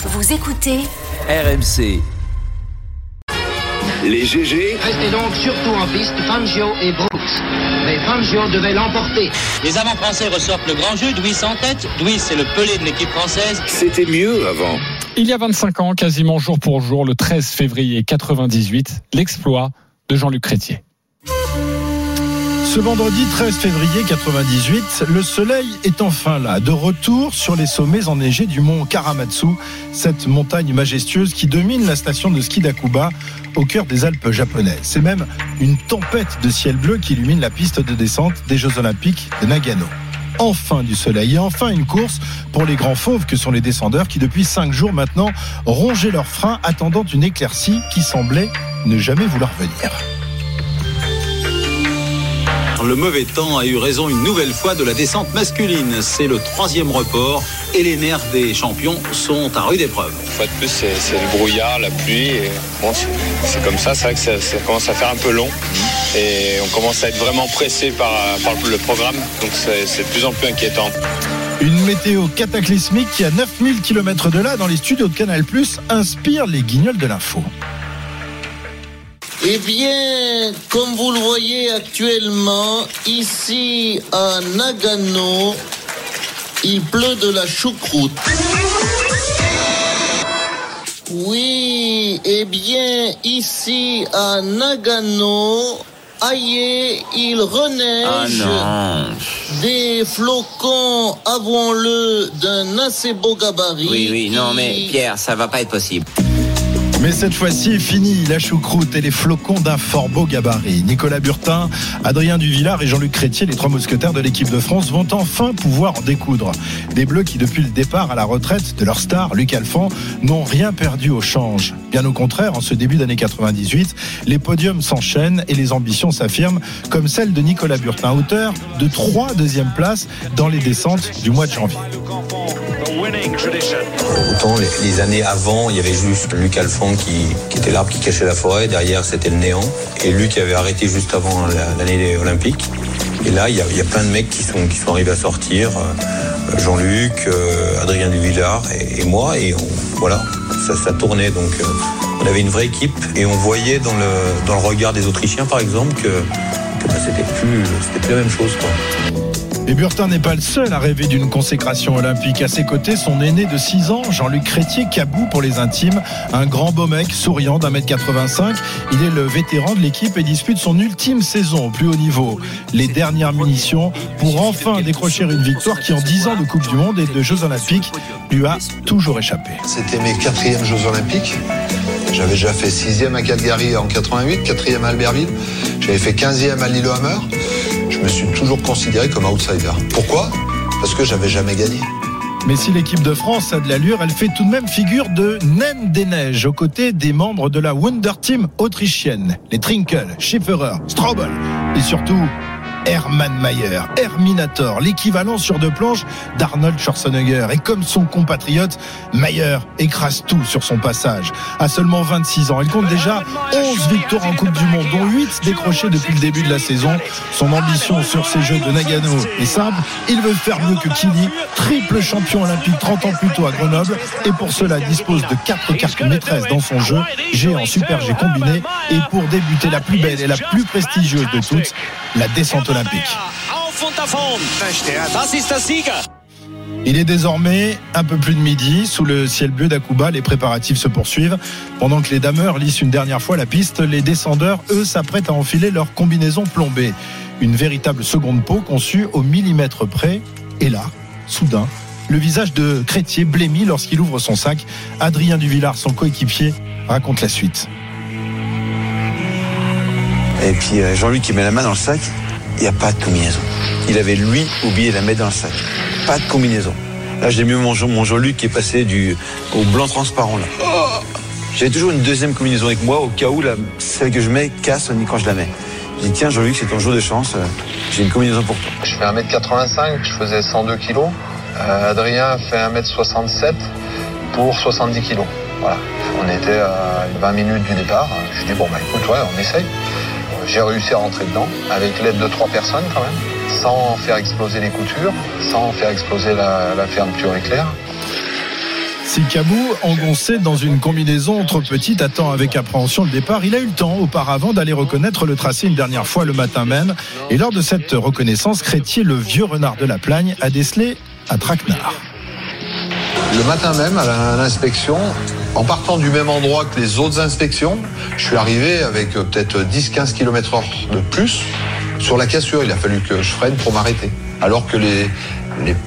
Vous écoutez RMC. Les GG. Restez donc surtout en piste Fangio et Brooks. Mais Fangio devait l'emporter. Les avants français ressortent le grand jeu, Douis en tête. Douis, c'est le pelé de l'équipe française. C'était mieux avant. Il y a 25 ans, quasiment jour pour jour, le 13 février 98, l'exploit de Jean-Luc Crétier. Ce vendredi 13 février 98, le soleil est enfin là, de retour sur les sommets enneigés du mont Karamatsu, cette montagne majestueuse qui domine la station de ski d'Akuba au cœur des Alpes japonaises. C'est même une tempête de ciel bleu qui illumine la piste de descente des Jeux Olympiques de Nagano. Enfin du soleil et enfin une course pour les grands fauves que sont les descendeurs qui depuis cinq jours maintenant rongeaient leurs freins attendant une éclaircie qui semblait ne jamais vouloir venir. Le mauvais temps a eu raison une nouvelle fois de la descente masculine. C'est le troisième report et les nerfs des champions sont à rude épreuve. Une fois de plus, c'est le brouillard, la pluie. Et bon, c'est comme ça, c'est vrai que ça, ça, commence à faire un peu long. Et on commence à être vraiment pressé par, par le programme. Donc c'est de plus en plus inquiétant. Une météo cataclysmique qui, à 9000 km de là, dans les studios de Canal, inspire les guignols de l'info. Eh bien, comme vous le voyez actuellement, ici à Nagano, il pleut de la choucroute. Oui, eh bien, ici à Nagano, aïe, il reneige. Ah des flocons, avouons-le, d'un assez beau gabarit. Oui, oui, non, mais Pierre, ça va pas être possible. Mais cette fois-ci, fini la choucroute et les flocons d'un fort beau gabarit. Nicolas Burtin, Adrien Duvillard et Jean-Luc Crétier, les trois mousquetaires de l'équipe de France, vont enfin pouvoir en découdre. Des Bleus qui, depuis le départ à la retraite de leur star, Luc Alphand, n'ont rien perdu au change. Bien au contraire, en ce début d'année 98, les podiums s'enchaînent et les ambitions s'affirment, comme celle de Nicolas Burtin, auteur de trois deuxièmes places dans les descentes du mois de janvier. Autant les, années avant, il y avait juste Luc Alphand qui, était l'arbre qui cachait la forêt. Derrière, c'était le néant. Et Luc avait arrêté juste avant l'année olympique. Et là, il y, a, plein de mecs qui sont, arrivés à sortir. Euh, Jean-Luc, euh, Adrien Duvillard et, moi. Et voilà, ça, tournait. Donc, euh, on avait une vraie équipe. Et on voyait dans le, regard des Autrichiens, par exemple, que, que bah, c'était plus, la même chose. Et Burtin n'est pas le seul à rêver d'une consécration olympique. À ses côtés, son aîné de 6 ans, Jean-Luc Crétier, cabou pour les intimes, un grand beau mec, souriant d'un mètre 85. Il est le vétéran de l'équipe et dispute son ultime saison au plus haut niveau. Les dernières munitions pour enfin décrocher une victoire qui, en 10 ans de Coupe du Monde et de Jeux Olympiques, lui a toujours échappé. C'était mes quatrièmes Jeux Olympiques. J'avais déjà fait sixième à Calgary en 88, quatrième à Albertville. J'avais fait 15e à Lillehammer je me suis toujours considéré comme outsider. Pourquoi? Parce que j'avais jamais gagné. Mais si l'équipe de France a de l'allure, elle fait tout de même figure de naine des neiges aux côtés des membres de la Wunder Team autrichienne, les Trinkel, Schifferer, Strobel et surtout Hermann Mayer, Herminator, l'équivalent sur deux planches d'Arnold Schwarzenegger. Et comme son compatriote, Mayer écrase tout sur son passage. À seulement 26 ans, il compte déjà 11 victoires en Coupe du Monde, dont 8 décrochées depuis le début de la saison. Son ambition sur ces Jeux de Nagano est simple, il veut faire mieux que Kili, triple champion olympique 30 ans plus tôt à Grenoble, et pour cela dispose de 4 cartes maîtresses dans son jeu, G en Super G combiné, et pour débuter la plus belle et la plus prestigieuse de toutes, la descente olympique. Il est désormais un peu plus de midi. Sous le ciel bleu d'Akuba, les préparatifs se poursuivent. Pendant que les dameurs lissent une dernière fois la piste, les descendeurs, eux, s'apprêtent à enfiler leur combinaison plombée. Une véritable seconde peau conçue au millimètre près. Et là, soudain, le visage de Crétier blêmit lorsqu'il ouvre son sac. Adrien Duvillard, son coéquipier, raconte la suite. Et puis Jean-Luc qui met la main dans le sac, il n'y a pas de combinaison. Il avait lui oublié de la mettre dans le sac. Pas de combinaison. Là, j'ai mis mon, mon Jean-Luc qui est passé du, au blanc transparent là. J'avais toujours une deuxième combinaison avec moi au cas où la, celle que je mets casse quand je la mets. J'ai dit tiens Jean-Luc, c'est ton jour de chance. J'ai une combinaison pour toi. Je fais 1m85, je faisais 102 kg. Euh, Adrien fait 1m67 pour 70 kg. Voilà. On était à 20 minutes du départ. Je dis bon bah écoute ouais, on essaye. J'ai réussi à rentrer dedans avec l'aide de trois personnes quand même, sans faire exploser les coutures, sans faire exploser la, la fermeture éclair. Si Cabou, engoncé dans une combinaison trop petite, attend avec appréhension le départ, il a eu le temps auparavant d'aller reconnaître le tracé une dernière fois le matin même. Et lors de cette reconnaissance, Crétier, le vieux renard de la Plagne, a décelé un traquenard. Le matin même, à l'inspection, en partant du même endroit que les autres inspections, je suis arrivé avec euh, peut-être 10-15 km heure de plus sur la cassure. Il a fallu que je freine pour m'arrêter. Alors que les,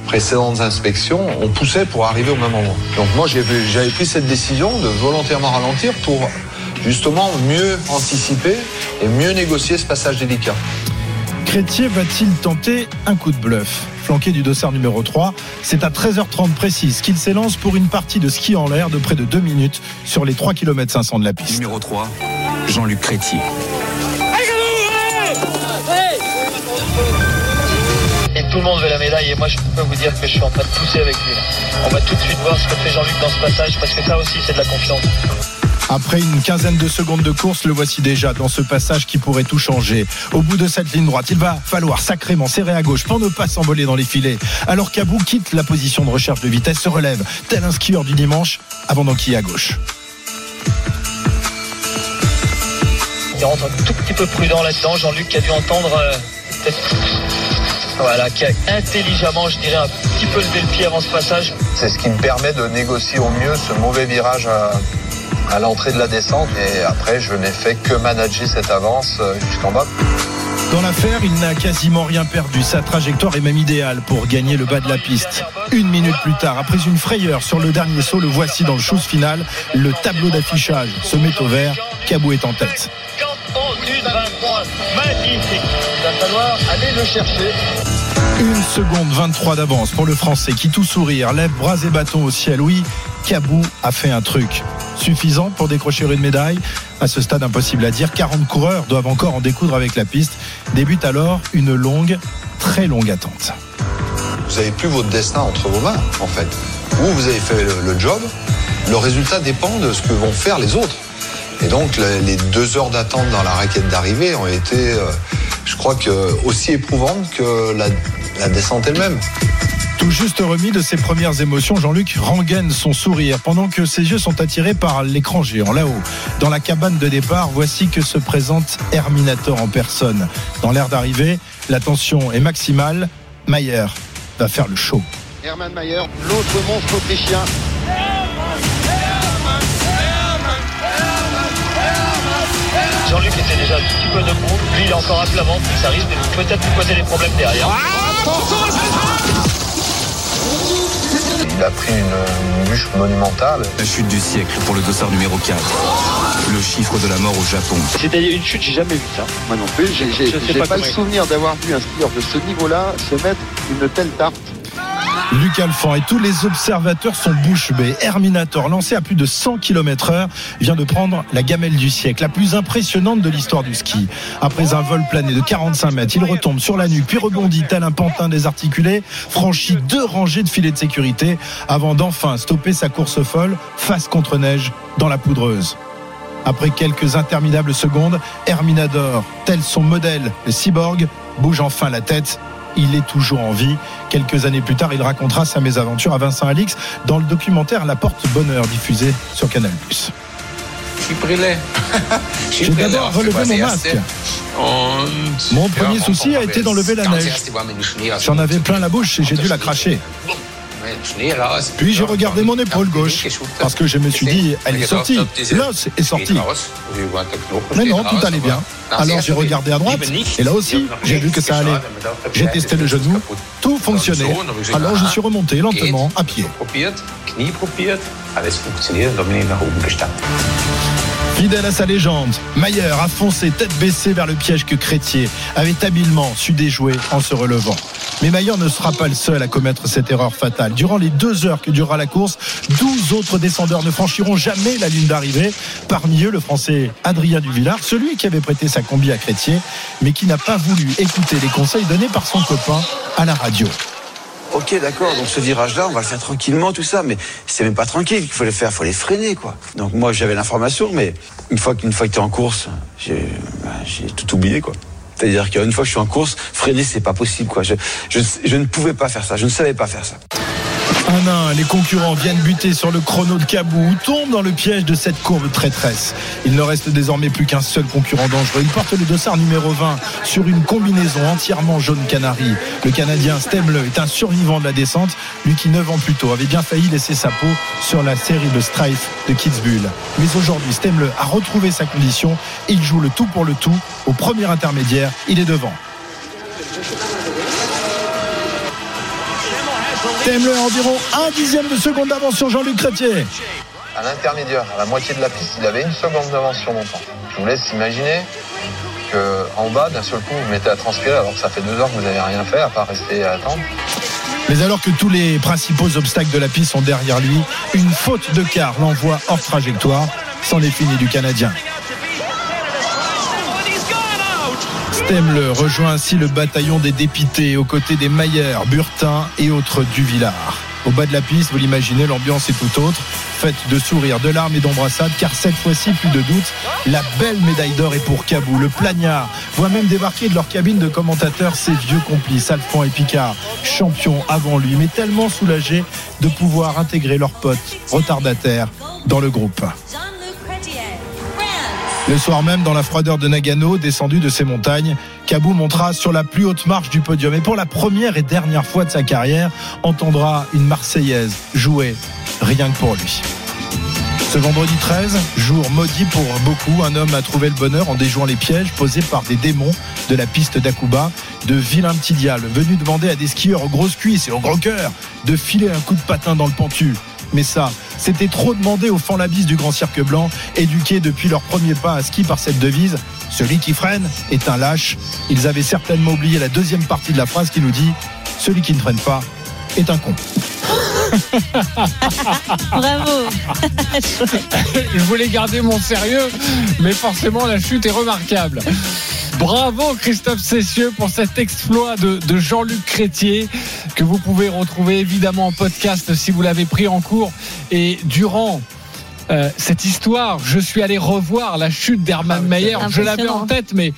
précédentes inspections, on poussait pour arriver au même endroit. Donc moi, j'avais pris cette décision de volontairement ralentir pour justement mieux anticiper et mieux négocier ce passage délicat. Crétier va-t-il tenter un coup de bluff? Flanqué du dossard numéro 3, c'est à 13h30 précise qu'il s'élance pour une partie de ski en l'air de près de 2 minutes sur les 3 km 500 de la piste. Numéro 3, Jean-Luc Crétier. Et tout le monde veut la médaille et moi je peux vous dire que je suis en train de pousser avec lui. On va tout de suite voir ce que fait Jean-Luc dans ce passage parce que ça aussi c'est de la confiance. Après une quinzaine de secondes de course, le voici déjà dans ce passage qui pourrait tout changer. Au bout de cette ligne droite, il va falloir sacrément serrer à gauche pour ne pas s'envoler dans les filets. Alors qu'Abou quitte la position de recherche de vitesse, se relève, tel un skieur du dimanche, avant d'enquiller à gauche. Il rentre un tout petit peu prudent là-dedans. Jean-Luc qui a dû entendre euh, voilà, qui a intelligemment, je dirais, un petit peu levé le pied avant ce passage. C'est ce qui me permet de négocier au mieux ce mauvais virage à, à l'entrée de la descente et après je n'ai fait que manager cette avance euh, jusqu'en bas. Dans l'affaire, il n'a quasiment rien perdu. Sa trajectoire est même idéale pour gagner le bas de la piste. Une minute plus tard, après une frayeur sur le dernier saut, le voici dans le chose final. Le tableau d'affichage se met au vert. Cabou est en tête. Une seconde 23 d'avance pour le Français qui tout sourire, lève bras et bâton au ciel. Oui, Cabou a fait un truc suffisant pour décrocher une médaille. À ce stade, impossible à dire. 40 coureurs doivent encore en découdre avec la piste. Débute alors une longue, très longue attente. Vous n'avez plus votre destin entre vos mains, en fait. Vous, vous avez fait le, job. Le résultat dépend de ce que vont faire les autres. Et donc, les deux heures d'attente dans la raquette d'arrivée ont été, euh, je crois aussi éprouvantes que la descente elle-même. Tout juste remis de ses premières émotions, Jean-Luc rengaine son sourire pendant que ses yeux sont attirés par l'écran géant là-haut. Dans la cabane de départ, voici que se présente Herminator en personne. Dans l'air d'arrivée, la tension est maximale. Mayer va faire le show. Hermann Mayer, l'autre monstre autrichien. Jean-Luc était déjà un petit peu debout. Lui, il est encore à plat ventre. Ça risque de peut-être lui poser des problèmes derrière. Il a pris une bûche monumentale. La chute du siècle pour le dossard numéro 4. Le chiffre de la mort au Japon. C'est-à-dire une chute, j'ai jamais vu ça. Moi non plus, j'ai Je sais j'ai pas pas, le souvenir d'avoir vu un skieur de ce niveau-là se mettre une telle tarte. Luc Alphand et tous les observateurs sont bouche bée. Herminator, lancé à plus de 100 km heure, vient de prendre la gamelle du siècle, la plus impressionnante de l'histoire du ski. Après un vol plané de 45 mètres, il retombe sur la nuque, puis rebondit tel un pantin désarticulé, franchit deux rangées de filets de sécurité, avant d'enfin stopper sa course folle face contre neige dans la poudreuse. Après quelques interminables secondes, Herminador, tel son modèle, le cyborg, bouge enfin la tête. Il est toujours en vie. Quelques années plus tard, il racontera sa mésaventure à Vincent Alix dans le documentaire La Porte Bonheur diffusé sur Canal+. J'ai d'abord relevé mon masque. Mon premier souci a été d'enlever la neige. J'en avais plein la bouche et j'ai dû la cracher. Puis j'ai regardé mon épaule gauche parce que je me suis dit, elle est sortie, l'os est sorti. Mais non, tout allait bien. Alors j'ai regardé à droite et là aussi, j'ai vu que ça allait. J'ai testé le genou, tout fonctionnait. Alors je suis remonté lentement à pied. Fidèle à sa légende, Mayer a foncé tête baissée vers le piège que Crétier avait habilement su déjouer en se relevant. Mais Mayer ne sera pas le seul à commettre cette erreur fatale. Durant les deux heures que durera la course, 12 autres descendeurs ne franchiront jamais la ligne d'arrivée. Parmi eux, le français Adrien Duvillard, celui qui avait prêté sa combi à Crétier, mais qui n'a pas voulu écouter les conseils donnés par son copain à la radio. Ok, d'accord, donc ce virage-là, on va le faire tranquillement, tout ça, mais c'est même pas tranquille qu'il faut le faire, il faut les freiner, quoi. Donc moi, j'avais l'information, mais une fois qu'une fois que en course, bah, j'ai tout oublié, quoi. C'est-à-dire qu'une fois que je suis en course, freiner, c'est pas possible, quoi. Je, je, je ne pouvais pas faire ça, je ne savais pas faire ça. Un un, les concurrents viennent buter sur le chrono de Cabou ou tombent dans le piège de cette courbe traîtresse. Il ne reste désormais plus qu'un seul concurrent dangereux. Il porte le dossard numéro 20 sur une combinaison entièrement jaune canari. Le Canadien Stemle est un survivant de la descente, lui qui 9 ans plus tôt avait bien failli laisser sa peau sur la série de Strife de Kitzbühel. Mais aujourd'hui, Stemle a retrouvé sa condition. Il joue le tout pour le tout. Au premier intermédiaire, il est devant. Stemle a environ un dixième de seconde d'avance sur Jean-Luc Chrétier. À l'intermédiaire, à la moitié de la piste, il avait une seconde d'avance sur mon temps. Je vous laisse imaginer qu'en bas, d'un seul coup, vous vous mettez à transpirer alors que ça fait deux heures que vous n'avez rien fait à part rester à attendre. Mais alors que tous les principaux obstacles de la piste sont derrière lui, une faute de quart l'envoie hors trajectoire. C'en est fini du Canadien. Stemle rejoint ainsi le bataillon des dépités aux côtés des Maillers, Burtin et autres Duvillard. Au bas de la piste, vous l'imaginez, l'ambiance est tout autre, faite de sourires, de larmes et d'embrassades, car cette fois-ci, plus de doute, la belle médaille d'or est pour Cabou. Le plagnard voit même débarquer de leur cabine de commentateurs ses vieux complices, Alphonse et Picard, champions avant lui, mais tellement soulagés de pouvoir intégrer leurs potes retardataires dans le groupe. Le soir même, dans la froideur de Nagano, descendu de ses montagnes, Cabou montera sur la plus haute marche du podium et pour la première et dernière fois de sa carrière, entendra une Marseillaise jouer rien que pour lui. Ce vendredi 13, jour maudit pour beaucoup, un homme a trouvé le bonheur en déjouant les pièges posés par des démons de la piste d'Akuba, de vilains petits diables venus demander à des skieurs aux grosses cuisses et au gros cœur de filer un coup de patin dans le pentu. Mais ça, c'était trop demandé aux fanlabis du Grand Cirque Blanc, éduqués depuis leur premier pas à ski par cette devise Celui qui freine est un lâche. Ils avaient certainement oublié la deuxième partie de la phrase qui nous dit Celui qui ne freine pas est un con. Bravo. Je voulais garder mon sérieux, mais forcément la chute est remarquable. Bravo Christophe Cessieux pour cet exploit de, de Jean-Luc Crétier que vous pouvez retrouver évidemment en podcast si vous l'avez pris en cours. Et durant euh, cette histoire, je suis allé revoir la chute d'Hermann Mayer. Je l'avais en tête, mais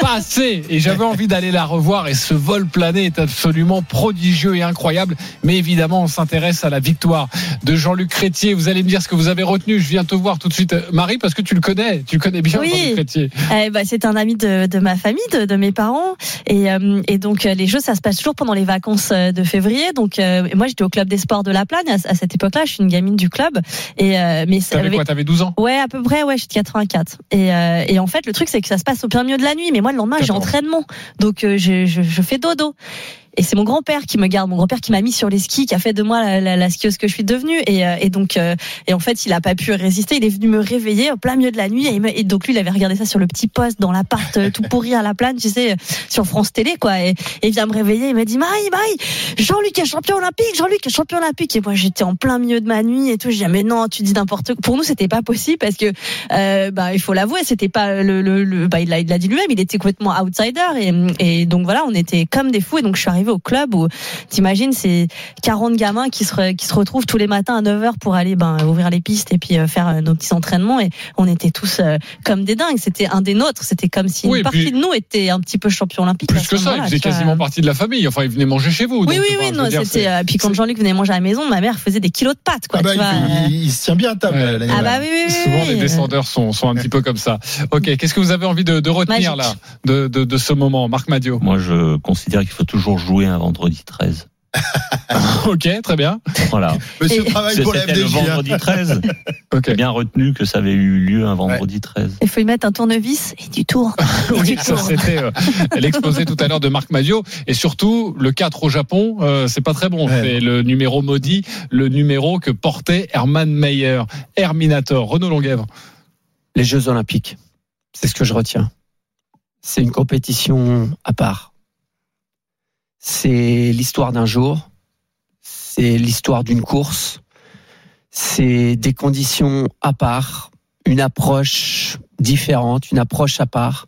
pas assez. Et j'avais envie d'aller la revoir. Et ce vol plané est absolument prodigieux et incroyable. Mais évidemment, on s'intéresse à la victoire de Jean-Luc Crétier. Vous allez me dire ce que vous avez retenu. Je viens te voir tout de suite, Marie, parce que tu le connais. Tu le connais bien, Oui. Jean-Luc Crétier. Eh ben, c'est un ami de, de ma famille, de, de mes parents. Et, euh, et donc, euh, les jeux, ça se passe toujours pendant les vacances euh, de février. Donc, euh, moi, j'étais au club des sports de la Plagne à, à cette époque-là. Je suis une gamine du club. Et, euh, mais T'avais quoi? T'avais 12 ans? Ouais, à peu près, ouais, je suis de 84. Et, euh, et en fait, le truc, c'est que ça se passe au plein milieu de la nuit. Mais moi, le lendemain, j'ai entraînement. Donc, euh, je, je, je fais dodo. Et c'est mon grand-père qui me garde, mon grand-père qui m'a mis sur les skis, qui a fait de moi la, la, la skieuse que je suis devenue. Et, euh, et donc, euh, et en fait, il a pas pu résister. Il est venu me réveiller au plein milieu de la nuit. Et, donc lui, il avait regardé ça sur le petit poste dans l'appart euh, tout pourri à la plane, tu sais, sur France Télé, quoi. Et, il vient me réveiller. Il m'a dit, Marie, Marie, Jean-Luc est champion olympique, Jean-Luc est champion olympique. Et moi, j'étais en plein milieu de ma nuit et tout. J'ai dit, mais non, tu dis n'importe quoi. Pour nous, c'était pas possible parce que, euh, bah, il faut l'avouer, c'était pas le, le, le- bah, il l'a, dit lui-même, il était complètement outsider. Et, donc voilà, on était comme des fous. Et donc, je suis au club où, t'imagines, c'est 40 gamins qui se, qui se retrouvent tous les matins à 9h pour aller, ben, ouvrir les pistes et puis euh, faire euh, nos petits entraînements. Et on était tous euh, comme des dingues. C'était un des nôtres. C'était comme si Oui, une partie puis- de nous était un petit peu champion olympique. Plus que ça, il faisait quasiment partie de la famille. Enfin, il venait manger chez vous. Oui, donc, oui, oui, non, dire, euh, Puis quand Jean-Luc venait manger à la maison, ma mère faisait des kilos de pâtes, quoi. Ah bah, tu vois, euh. il, il se tient bien à table, Ouais. Ah bah oui, oui, oui. Souvent, oui. les descendeurs sont, sont un petit peu comme ça. Ok, qu'est-ce que vous avez envie de, de retenir Magique. là de, de, de ce moment, Marc Madio Moi, je considère qu'il faut toujours jouer un vendredi 13. Ok, très bien. Voilà. Monsieur travaille pour la le FDJ. hein. vendredi 13. Ok. J'ai bien retenu que ça avait eu lieu un vendredi 13. Il faut y mettre un tournevis et du tour. Et Oui, du ça tour. c'était euh, l'exposé tout à l'heure de Marc Madio et surtout le 4 au Japon, euh, c'est pas très bon. Ouais. C'est le numéro maudit, le numéro que portait Hermann Mayer, Herminator, Renaud Longuèvre. les Jeux Olympiques. C'est ce que je retiens. C'est une compétition à part. C'est l'histoire d'un jour. C'est l'histoire d'une course. C'est des conditions à part, une approche différente, une approche à part.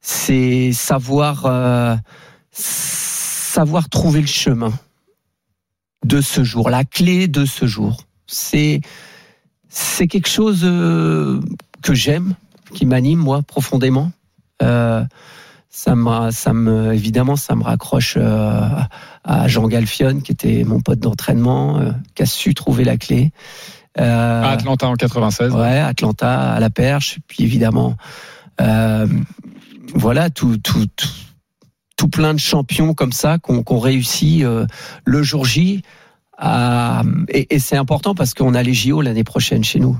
C'est savoir, euh, savoir trouver le chemin de ce jour, la clé de ce jour. C'est, quelque chose euh, que j'aime, qui m'anime moi profondément. Euh, ça me, ça me, évidemment, ça me raccroche euh, à Jean Galfion, qui était mon pote d'entraînement, euh, qui a su trouver la clé. Euh, À Atlanta en 96. Ouais, Atlanta, à la perche. Puis évidemment, euh, voilà, tout, tout, tout, tout plein de champions comme ça qu'on qu'on réussit euh, le jour J. à- et et c'est important parce qu'on a les JO l'année prochaine chez nous.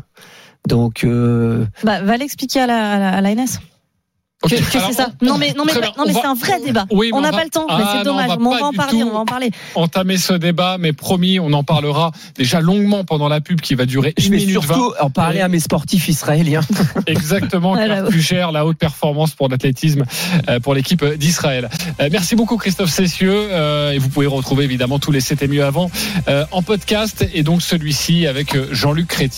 Donc, euh, Bah, va l'expliquer à la, à la, à la NS. Que, c'est ça. on- Non mais non mais non mais c'est un vrai débat. Oui, on n'a pas le temps, mais Ah, c'est non, dommage. on va on en parler, on va en parler. entamer ce débat, mais promis, on en parlera déjà longuement pendant la pub qui va durer je une vais minute surtout 20. en parler à mes sportifs israéliens. Exactement, Voilà, Claire ouais. Fugère, la haute performance pour l'athlétisme euh, pour l'équipe d'Israël. Euh, Merci beaucoup Christophe Cessieux euh, et vous pouvez retrouver évidemment tous les C'était mieux avant euh, en podcast et donc celui-ci avec euh, Jean-Luc Chrétien.